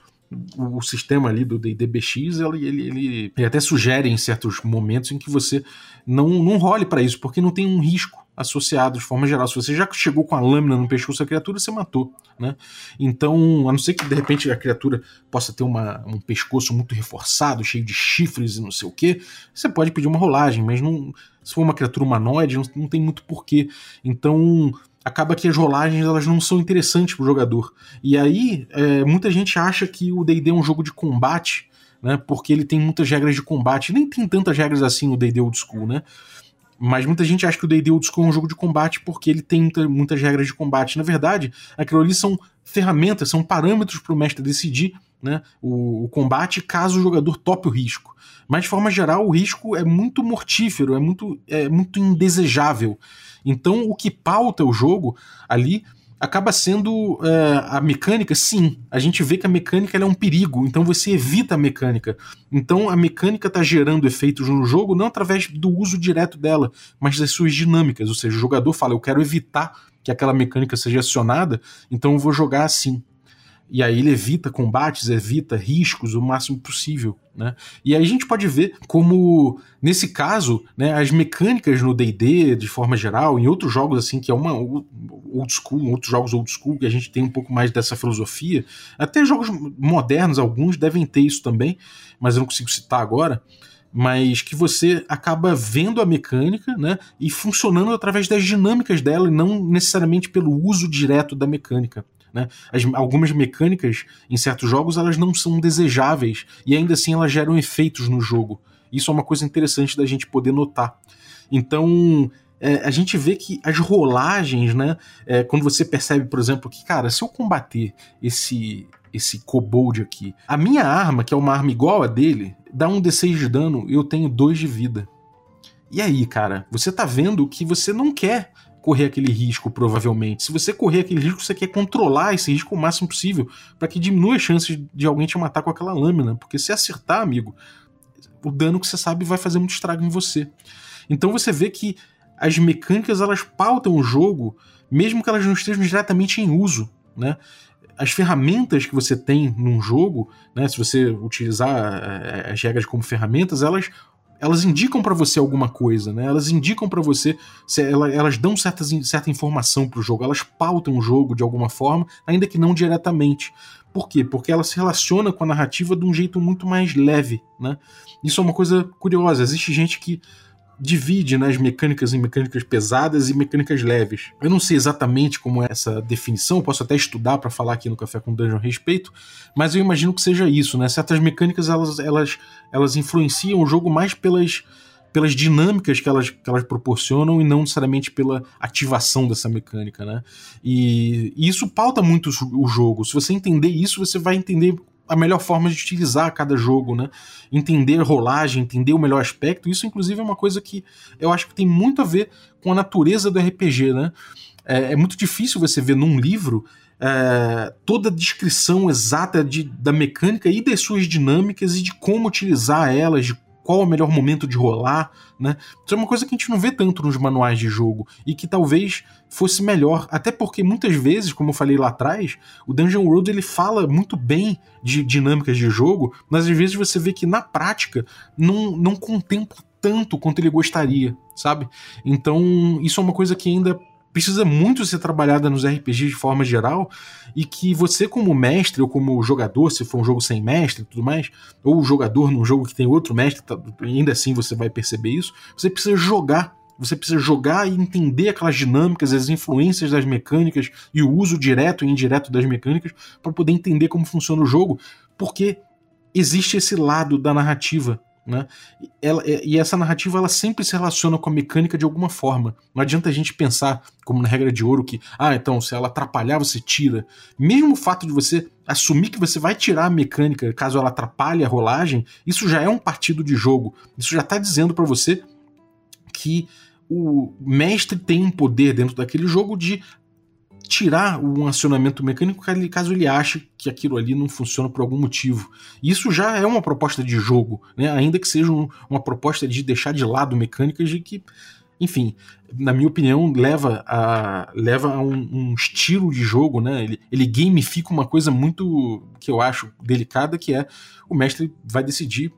o, o sistema ali do DBX ele, ele, ele, ele, até sugere em certos momentos em que você não, não role para isso, porque não tem um risco associado de forma geral. Se você já chegou com a lâmina no pescoço da criatura, você matou, né? Então, a não ser que de repente a criatura possa ter uma, um pescoço muito reforçado, cheio de chifres e não sei o que, você pode pedir uma rolagem, mas não, se for uma criatura humanoide, não, não tem muito porquê. Então, acaba que as rolagens elas não são interessantes para o jogador. E aí, é, muita gente acha que o D&D é um jogo de combate, né? Porque ele tem muitas regras de combate. Nem tem tantas regras assim no D&D Old School, né? Mas muita gente acha que o D&D Old School é um jogo de combate porque ele tem muita, muitas regras de combate. Na verdade, aquilo ali são ferramentas, são parâmetros para o mestre decidir né, o, o, combate caso o jogador tope o risco. Mas, de forma geral, o risco é muito mortífero, é muito, é muito indesejável. Então, o que pauta o jogo ali acaba sendo é, a mecânica, sim. A gente vê que a mecânica é um perigo, então você evita a mecânica. Então a mecânica está gerando efeitos no jogo não através do uso direto dela, mas das suas dinâmicas. Ou seja, o jogador fala: eu quero evitar que aquela mecânica seja acionada, então eu vou jogar assim. E aí ele evita combates, evita riscos o máximo possível. Né? E aí a gente pode ver como, nesse caso, né, as mecânicas no DD, de forma geral, em outros jogos assim, que é uma old school, outros jogos old school, que a gente tem um pouco mais dessa filosofia, até jogos modernos, alguns devem ter isso também, mas eu não consigo citar agora mas que você acaba vendo a mecânica né, e funcionando através das dinâmicas dela e não necessariamente pelo uso direto da mecânica. Né? As, algumas mecânicas em certos jogos elas não são desejáveis e ainda assim elas geram efeitos no jogo. Isso é uma coisa interessante da gente poder notar. Então é, a gente vê que as rolagens, né? É, quando você percebe, por exemplo, que, cara, se eu combater esse esse kobold aqui, a minha arma, que é uma arma igual a dele, dá um D6 de dano e eu tenho 2 de vida. E aí, cara, você tá vendo que você não quer correr aquele risco, provavelmente. Se você correr aquele risco, você quer controlar esse risco o máximo possível para que diminua as chances de alguém te matar com aquela lâmina. Porque se acertar, amigo, o dano que você sabe vai fazer muito estrago em você. Então você vê que as mecânicas elas pautam o jogo, mesmo que elas não estejam diretamente em uso, né? As ferramentas que você tem num jogo, né, se você utilizar eh, as regras como ferramentas, elas elas indicam para você alguma coisa, né? Elas indicam para você, elas dão certas, certa informação pro jogo, elas pautam o jogo de alguma forma, ainda que não diretamente. Por quê? Porque ela se relaciona com a narrativa de um jeito muito mais leve, né? Isso é uma coisa curiosa. Existe gente que divide né, as mecânicas em mecânicas pesadas e mecânicas leves. Eu não sei exatamente como é essa definição, posso até estudar para falar aqui no Café com Dungeon a respeito, mas eu imagino que seja isso, né? Certas mecânicas elas, elas, elas influenciam o jogo mais pelas pelas dinâmicas que elas, que elas proporcionam e não necessariamente pela ativação dessa mecânica, né? E, e isso pauta muito o jogo. Se você entender isso, você vai entender a melhor forma de utilizar cada jogo, né? Entender rolagem, entender o melhor aspecto. Isso, inclusive, é uma coisa que eu acho que tem muito a ver com a natureza do RPG, né? É, é muito difícil você ver num livro é, toda a descrição exata de, da mecânica e das suas dinâmicas e de como utilizar elas, de qual é o melhor momento de rolar, né? Isso é uma coisa que a gente não vê tanto nos manuais de jogo e que talvez fosse melhor, até porque muitas vezes, como eu falei lá atrás, o Dungeon World ele fala muito bem de dinâmicas de jogo, mas às vezes você vê que na prática não, não contempla tanto quanto ele gostaria, sabe? Então, isso é uma coisa que ainda precisa muito ser trabalhada nos RPGs de forma geral e que você como mestre ou como jogador, se for um jogo sem mestre e tudo mais, ou jogador num jogo que tem outro mestre, tá, ainda assim você vai perceber isso, você precisa jogar. Você precisa jogar e entender aquelas dinâmicas, as influências das mecânicas e o uso direto e indireto das mecânicas para poder entender como funciona o jogo, porque existe esse lado da narrativa né? Ela, e essa narrativa ela sempre se relaciona com a mecânica de alguma forma. Não adianta a gente pensar, como na regra de ouro, que, ah, então, se ela atrapalhar, você tira. Mesmo o fato de você assumir que você vai tirar a mecânica caso ela atrapalhe a rolagem, isso já é um partido de jogo. Isso já está dizendo para você que o mestre tem um poder dentro daquele jogo de tirar um acionamento mecânico caso ele ache que aquilo ali não funciona por algum motivo. Isso já é uma proposta de jogo, né? ainda que seja um, uma proposta de deixar de lado mecânicas de que, enfim, na minha opinião, leva a, leva a um, um estilo de jogo, né? ele, ele gamifica uma coisa muito que eu acho delicada, que é o mestre vai decidir,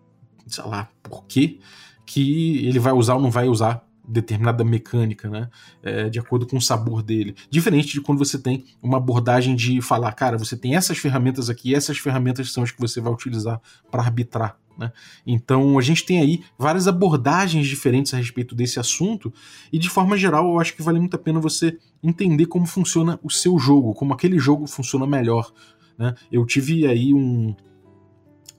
sei lá, por quê que ele vai usar ou não vai usar determinada mecânica, né? É, de acordo com o sabor dele. Diferente de quando você tem uma abordagem de falar, cara, você tem essas ferramentas aqui, essas ferramentas são as que você vai utilizar para arbitrar. Né? Então a gente tem aí várias abordagens diferentes a respeito desse assunto, e de forma geral eu acho que vale muito a pena você entender como funciona o seu jogo, como aquele jogo funciona melhor. Né? Eu tive aí um,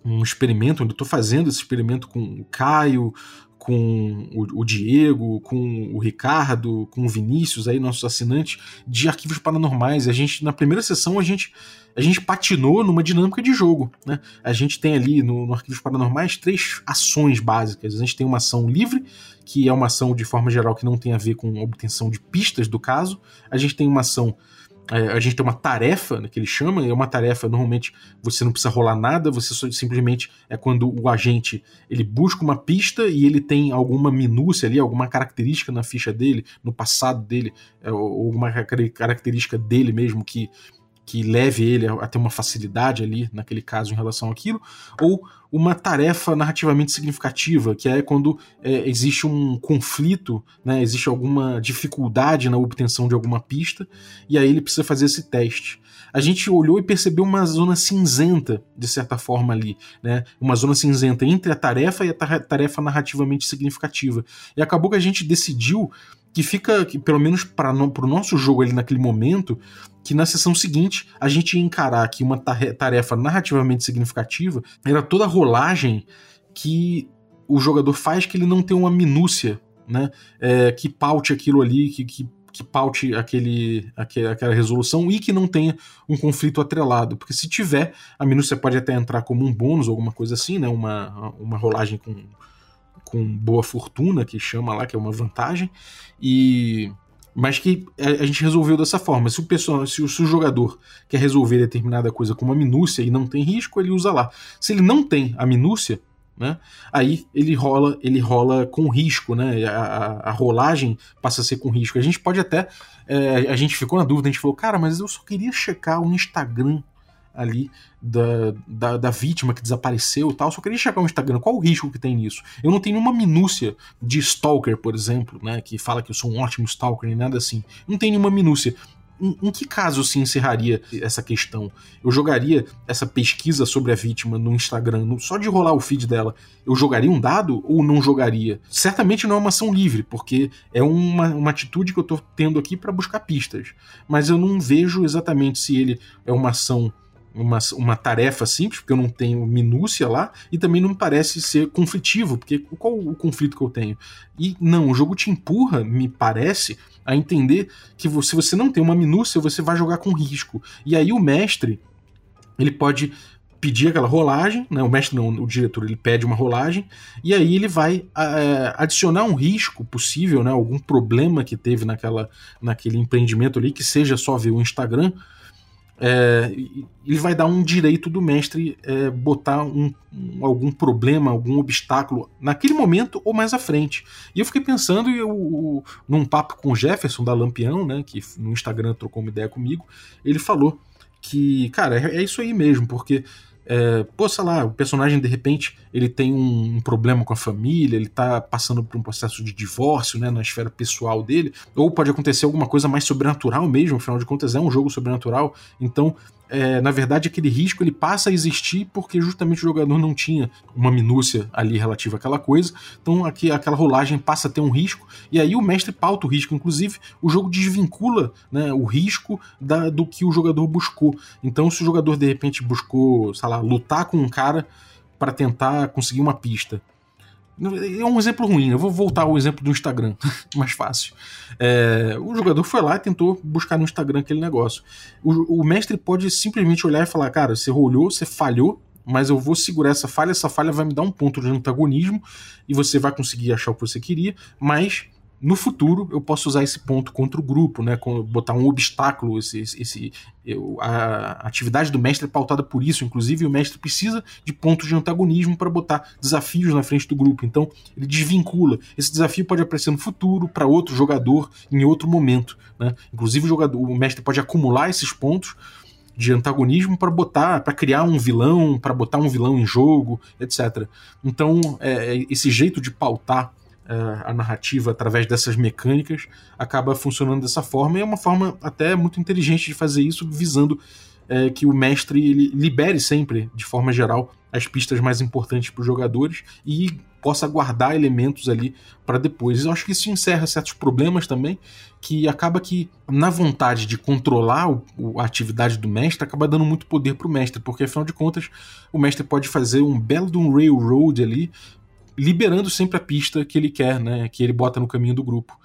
um experimento, eu estou fazendo esse experimento com o Caio, com o, Diego, com o Ricardo, com o Vinícius, aí nossos assinantes de arquivos paranormais. A gente na primeira sessão a gente a gente patinou numa dinâmica de jogo, né? A gente tem ali no, no arquivos paranormais três ações básicas. A gente tem uma ação livre, que é uma ação de forma geral que não tem a ver com obtenção de pistas do caso. A gente tem uma ação a gente tem uma tarefa, né, que ele chama, é uma tarefa, normalmente você não precisa rolar nada, você só, simplesmente é quando o agente ele busca uma pista e ele tem alguma minúcia ali, alguma característica na ficha dele, no passado dele, é, ou alguma característica dele mesmo que que leve ele a, ter uma facilidade ali, naquele caso, em relação àquilo, ou uma tarefa narrativamente significativa, que é quando é, existe um conflito, né, existe alguma dificuldade na obtenção de alguma pista, e aí ele precisa fazer esse teste. A gente olhou e percebeu uma zona cinzenta, de certa forma, ali, né, uma zona cinzenta entre a tarefa e a tarefa narrativamente significativa. E acabou que a gente decidiu que fica, que, pelo menos para o nosso jogo ali naquele momento, que na sessão seguinte a gente ia encarar que uma tarefa narrativamente significativa era toda a rolagem que o jogador faz que ele não tem uma minúcia, né? É, que paute aquilo ali, que, que, que paute aquele, aquela resolução e que não tenha um conflito atrelado. Porque se tiver, a minúcia pode até entrar como um bônus ou alguma coisa assim, né? Uma, uma rolagem com com boa fortuna, que chama lá, que é uma vantagem, e mas que a gente resolveu dessa forma. Se o, pessoal, se o, se o jogador quer resolver determinada coisa com uma minúcia e não tem risco, ele usa lá. Se ele não tem a minúcia, né, aí ele rola, ele rola com risco, né? A, a, a rolagem passa a ser com risco. A gente pode até, é, a gente ficou na dúvida, a gente falou, cara, mas eu só queria checar o Instagram ali da, da, da, vítima que desapareceu e tal. Só queria checar o Instagram. Qual o risco que tem nisso? Eu não tenho nenhuma minúcia de stalker, por exemplo, né? Que fala que eu sou um ótimo stalker nem nada assim. Não tem nenhuma minúcia. em, em, que caso se encerraria essa questão? Eu jogaria essa pesquisa sobre a vítima no Instagram, no, só de rolar o feed dela, eu jogaria um dado ou não jogaria? Certamente não é uma ação livre, porque é uma, uma atitude que eu estou tendo aqui para buscar pistas. Mas eu não vejo exatamente se ele é uma ação uma, uma tarefa simples, porque eu não tenho minúcia lá, e também não parece ser conflitivo, porque qual o conflito que eu tenho? E não, o jogo te empurra, me parece, a entender que se você, não tem uma minúcia, você vai jogar com risco. E aí o mestre, ele pode pedir aquela rolagem, né? O mestre não, o diretor, ele pede uma rolagem e aí ele vai é, adicionar um risco possível, né? Algum problema que teve naquela, naquele empreendimento ali, que seja só ver o Instagram, é, ele vai dar um direito do mestre é, botar um, um, algum problema, algum obstáculo naquele momento ou mais à frente. E eu fiquei pensando eu, num papo com o Jefferson da Lampião, né, que no Instagram trocou uma ideia comigo, ele falou que, cara, é, é isso aí mesmo, porque é, pô, sei lá, o personagem de repente ele tem um, um, problema com a família, ele tá passando por um processo de divórcio, né, na esfera pessoal dele, ou pode acontecer alguma coisa mais sobrenatural mesmo, afinal de contas é um jogo sobrenatural, então é, na verdade, aquele risco ele passa a existir porque justamente o jogador não tinha uma minúcia ali relativa àquela coisa. Então aqui, aquela rolagem passa a ter um risco, e aí o mestre pauta o risco. Inclusive, o jogo desvincula né, o risco da, do que o jogador buscou. Então, se o jogador de repente buscou, sei lá, lutar com um cara para tentar conseguir uma pista é um exemplo ruim, eu vou voltar ao exemplo do Instagram, mais fácil. É, o jogador foi lá e tentou buscar no Instagram aquele negócio. O, o, mestre pode simplesmente olhar e falar: Cara, você rolou, você falhou, mas eu vou segurar essa falha, essa falha vai me dar um ponto de antagonismo e você vai conseguir achar o que você queria, mas no futuro eu posso usar esse ponto contra o grupo, né? Botar um obstáculo, esse, esse, eu, a atividade do mestre é pautada por isso, inclusive o mestre precisa de pontos de antagonismo para botar desafios na frente do grupo. Então ele desvincula. Esse desafio pode aparecer no futuro para outro jogador em outro momento, né? Inclusive o jogador, o mestre pode acumular esses pontos de antagonismo para botar, para criar um vilão, para botar um vilão em jogo, etc. Então, é, é esse jeito de pautar a narrativa através dessas mecânicas acaba funcionando dessa forma e é uma forma até muito inteligente de fazer isso visando é, que o mestre ele libere sempre de forma geral as pistas mais importantes para os jogadores e possa guardar elementos ali para depois. Eu acho que isso encerra certos problemas também, que acaba que, na vontade de controlar o, o, a atividade do mestre, acaba dando muito poder para o mestre, porque afinal de contas o mestre pode fazer um belo de um railroad ali liberando sempre a pista que ele quer, né, que ele bota no caminho do grupo.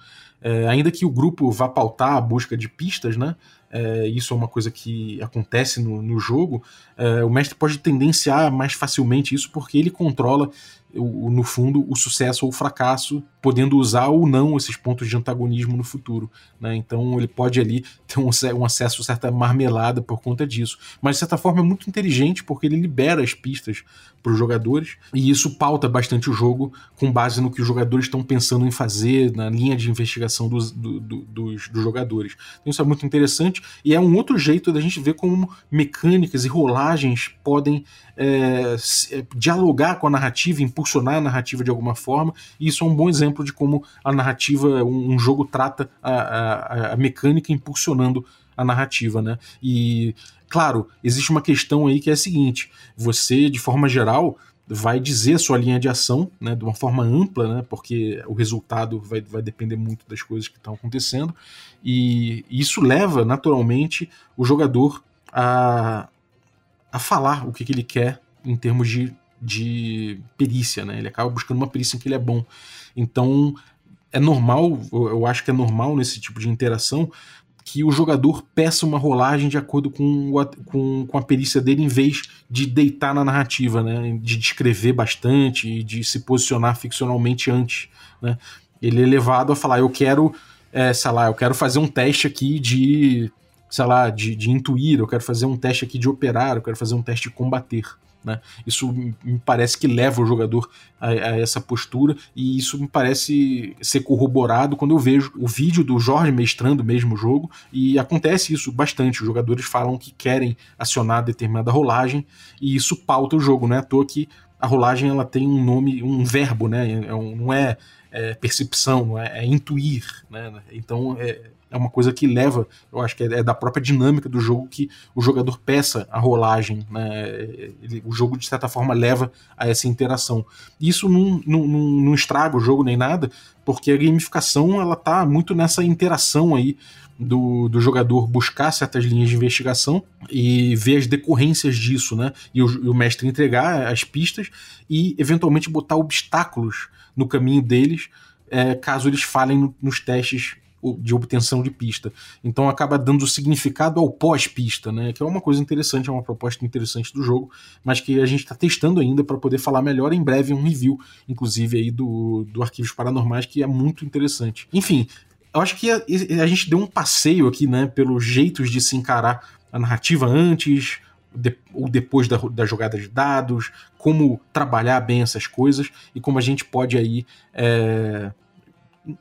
É, ainda que o grupo vá pautar a busca de pistas, né, é, isso é uma coisa que acontece no, no jogo, é, o mestre pode tendenciar mais facilmente isso porque ele controla o, no fundo, o sucesso ou o fracasso, podendo usar ou não esses pontos de antagonismo no futuro. Né? Então ele pode ali ter um, um, acesso a certa marmelada por conta disso. Mas de certa forma é muito inteligente porque ele libera as pistas para os jogadores e isso pauta bastante o jogo com base no que os jogadores estão pensando em fazer, na linha de investigação dos, do, do, dos, dos jogadores. Então isso é muito interessante e é um outro jeito da gente ver como mecânicas e rolagens podem é, é dialogar com a narrativa, impulsionar a narrativa de alguma forma, e isso é um bom exemplo de como a narrativa, um, um jogo trata a, a, a, mecânica impulsionando a narrativa, né? E, claro, existe uma questão aí que é a seguinte: você, de forma geral, vai dizer a sua linha de ação, né, de uma forma ampla, né, porque o resultado vai, vai depender muito das coisas que estão acontecendo, e isso leva naturalmente o jogador a, a falar o que, que ele quer em termos de de perícia, né? Ele acaba buscando uma perícia em que ele é bom. Então, é normal, eu acho que é normal nesse tipo de interação que o jogador peça uma rolagem de acordo com, com, com a perícia dele, em vez de deitar na narrativa, né? De descrever bastante e de se posicionar ficcionalmente antes, né? Ele é levado a falar, eu quero, é, sei lá, eu quero fazer um teste aqui de, sei lá, de, de intuir, eu quero fazer um teste aqui de operar, eu quero fazer um teste de combater. Né? Isso me parece que leva o jogador a, a, essa postura e isso me parece ser corroborado quando eu vejo o vídeo do Jorge mestrando mesmo o jogo e acontece isso bastante. Os jogadores falam que querem acionar determinada rolagem e isso pauta o jogo, não é à toa que a rolagem ela tem um nome, um verbo, né? É um, não é, é, percepção, não é, é intuir, né? Então é, é uma coisa que leva, eu acho que é, é da própria dinâmica do jogo que o jogador peça a rolagem, né? Ele, o jogo de certa forma leva a essa interação. Isso não, estraga o jogo nem nada, porque a gamificação ela tá muito nessa interação aí do, do jogador buscar certas linhas de investigação e ver as decorrências disso, né? E o, e o mestre entregar as pistas e eventualmente botar obstáculos no caminho deles é, caso eles falhem no, nos testes de obtenção de pista. Então acaba dando significado ao pós-pista, né? Que é uma coisa interessante, é uma proposta interessante do jogo, mas que a gente está testando ainda para poder falar melhor em breve um review, inclusive aí do, do Arquivos Paranormais, que é muito interessante. Enfim, eu acho que a, a gente deu um passeio aqui, né? Pelos jeitos de se encarar a narrativa antes, de, ou depois da, da, jogada de dados, como trabalhar bem essas coisas e como a gente pode aí é,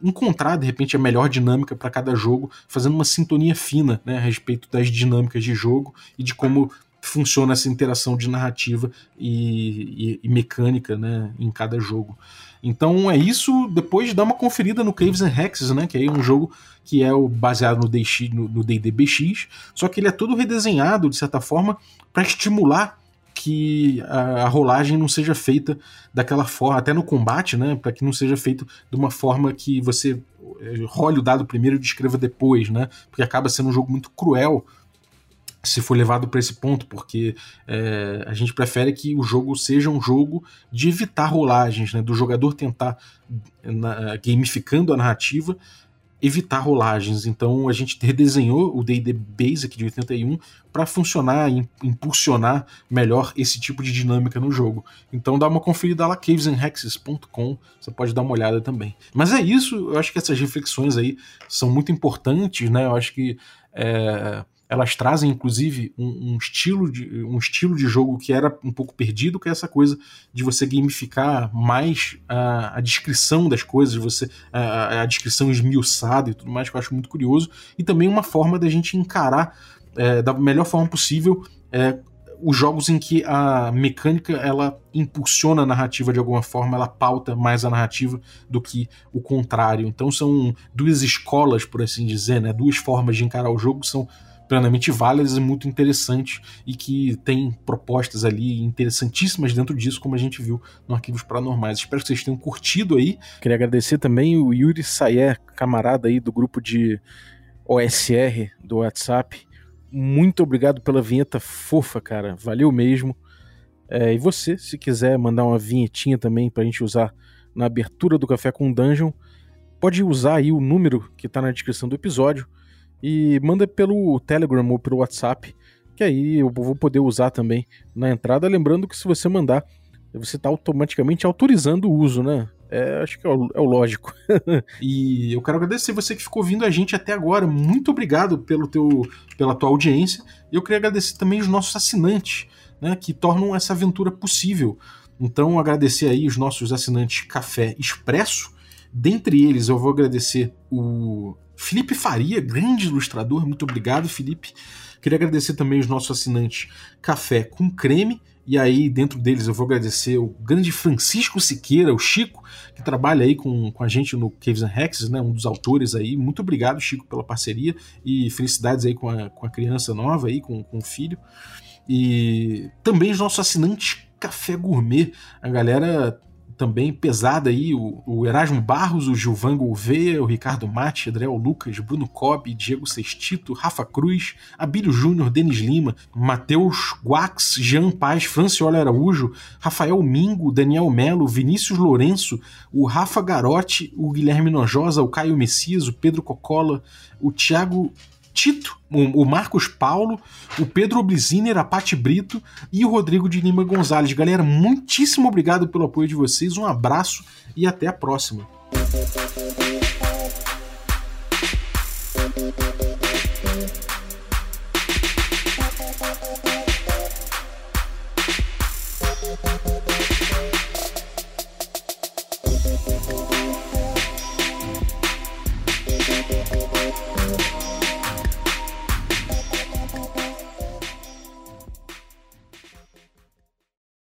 encontrar de repente a melhor dinâmica para cada jogo, fazendo uma sintonia fina né, a respeito das dinâmicas de jogo e de como funciona essa interação de narrativa e, e, e mecânica né, em cada jogo. Então é isso. Depois dá uma conferida no Caves and Hexes, né? Que é um jogo que é baseado no D&D no, no BX, só que ele é todo redesenhado de certa forma para estimular que a, a, rolagem não seja feita daquela forma, até no combate, né? Para que não seja feito de uma forma que você eh, role o dado primeiro e descreva depois, né? Porque acaba sendo um jogo muito cruel se for levado para esse ponto, porque é, a gente prefere que o jogo seja um jogo de evitar rolagens, né? Do jogador tentar na, gamificando a narrativa evitar rolagens. Então a gente redesenhou o D&D Basic de 81 para funcionar e impulsionar melhor esse tipo de dinâmica no jogo. Então dá uma conferida lá cavesandhexes.com, você pode dar uma olhada também. Mas é isso, eu acho que essas reflexões aí são muito importantes, né? Eu acho que é elas trazem inclusive um, um, estilo de, um estilo de jogo que era um pouco perdido, que é essa coisa de você gamificar mais a, a descrição das coisas, você a, a, descrição esmiuçada e tudo mais, que eu acho muito curioso, e também uma forma da gente encarar é, da melhor forma possível é, os jogos em que a mecânica ela impulsiona a narrativa de alguma forma, ela pauta mais a narrativa do que o contrário. Então são duas escolas, por assim dizer, né? duas formas de encarar o jogo são plenamente válidas e muito interessantes e que tem propostas ali interessantíssimas dentro disso, como a gente viu no Arquivos Paranormais. Espero que vocês tenham curtido aí. Queria agradecer também o Yuri Sayer, camarada aí do grupo de OSR do WhatsApp. Muito obrigado pela vinheta fofa, cara. Valeu mesmo. É, e você, se quiser mandar uma vinhetinha também pra gente usar na abertura do Café com Dungeon, pode usar aí o número que tá na descrição do episódio e manda pelo Telegram ou pelo WhatsApp, que aí eu vou poder usar também na entrada. Lembrando que se você mandar, você está automaticamente autorizando o uso, né? É, acho que é o, é o lógico. e eu quero agradecer você que ficou ouvindo a gente até agora. Muito obrigado pelo teu, pela tua audiência. E eu queria agradecer também os nossos assinantes, né, que tornam essa aventura possível. Então, agradecer aí os nossos assinantes Café Expresso. Dentre eles, eu vou agradecer o Felipe Faria, grande ilustrador, muito obrigado, Felipe. Queria agradecer também os nossos assinantes Café com Creme, e aí dentro deles eu vou agradecer o grande Francisco Siqueira, o Chico, que trabalha aí com, com a gente no Caves and Hexes, né, um dos autores aí. Muito obrigado, Chico, pela parceria e felicidades aí com a, com a criança nova aí, com, com o filho. E também os nossos assinantes Café Gourmet, a galera também pesada aí, o, o Erasmo Barros, o Gilvan Gouveia, o Ricardo Mate, Adriel Lucas, Bruno Cobb, Diego Sextito, Rafa Cruz, Abílio Júnior, Denis Lima, Matheus Guax, Jean Paz, Franciola Araújo, Rafael Mingo, Daniel Melo, Vinícius Lourenço, o Rafa Garotti, o Guilherme Nojosa, o Caio Messias, o Pedro Cocola, o Thiago Tito, o, Marcos Paulo, o Pedro Obliziner, a Pati Brito e o Rodrigo de Lima Gonzalez. Galera, muitíssimo obrigado pelo apoio de vocês, um abraço e até a próxima.